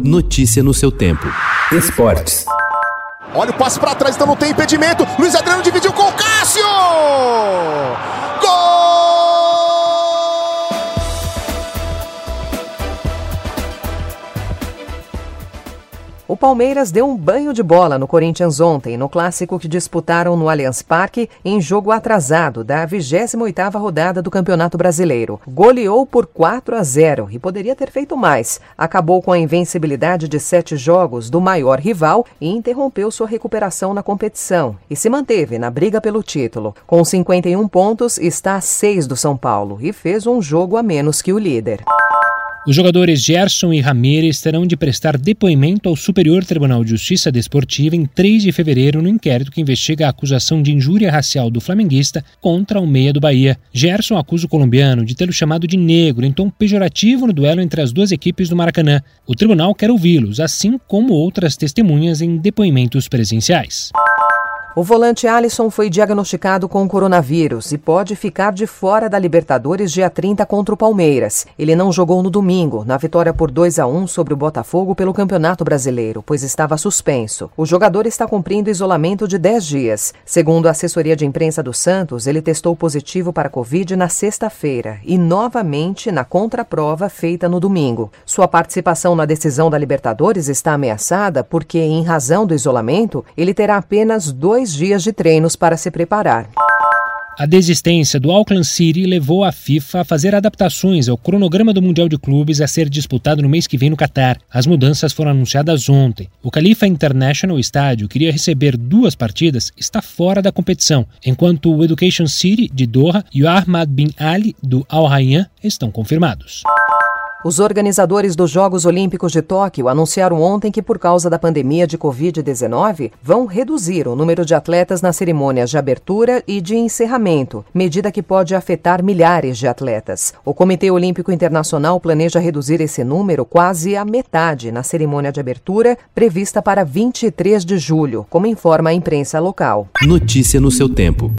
Notícia no seu tempo. Esportes. Olha o passe para trás, então não tem impedimento. Luiz Adriano dividiu com o Cássio! O Palmeiras deu um banho de bola no Corinthians ontem, no clássico que disputaram no Allianz Parque, em jogo atrasado da 28ª rodada do Campeonato Brasileiro. Goleou por 4 a 0 e poderia ter feito mais. Acabou com a invencibilidade de sete jogos do maior rival e interrompeu sua recuperação na competição e se manteve na briga pelo título. Com 51 pontos, está a 6 do São Paulo e fez um jogo a menos que o líder. Os jogadores Gerson e Ramírez terão de prestar depoimento ao Superior Tribunal de Justiça Desportiva em 3 de fevereiro no inquérito que investiga a acusação de injúria racial do flamenguista contra o meia do Bahia. Gerson acusa o colombiano de tê-lo chamado de negro em tom pejorativo no duelo entre as duas equipes do Maracanã. O tribunal quer ouvi-los, assim como outras testemunhas em depoimentos presenciais. O volante Alisson foi diagnosticado com coronavírus e pode ficar de fora da Libertadores dia 30 contra o Palmeiras. Ele não jogou no domingo, na vitória por 2 a 1 sobre o Botafogo pelo Campeonato Brasileiro, pois estava suspenso. O jogador está cumprindo isolamento de 10 dias. Segundo a assessoria de imprensa do Santos, ele testou positivo para Covid na sexta-feira e novamente na contraprova feita no domingo. Sua participação na decisão da Libertadores está ameaçada porque, em razão do isolamento, ele terá apenas dois dois dias de treinos para se preparar. A desistência do Auckland City levou a FIFA a fazer adaptações ao cronograma do Mundial de Clubes a ser disputado no mês que vem no Catar. As mudanças foram anunciadas ontem. O Khalifa International Estádio queria receber duas partidas, está fora da competição, enquanto o Education City de Doha e o Ahmad Bin Ali do Al Rayyan estão confirmados. Os organizadores dos Jogos Olímpicos de Tóquio anunciaram ontem que, por causa da pandemia de Covid-19, vão reduzir o número de atletas nas cerimônias de abertura e de encerramento, medida que pode afetar milhares de atletas. O Comitê Olímpico Internacional planeja reduzir esse número quase à metade na cerimônia de abertura, prevista para 23 de julho, como informa a imprensa local. Notícia no seu tempo.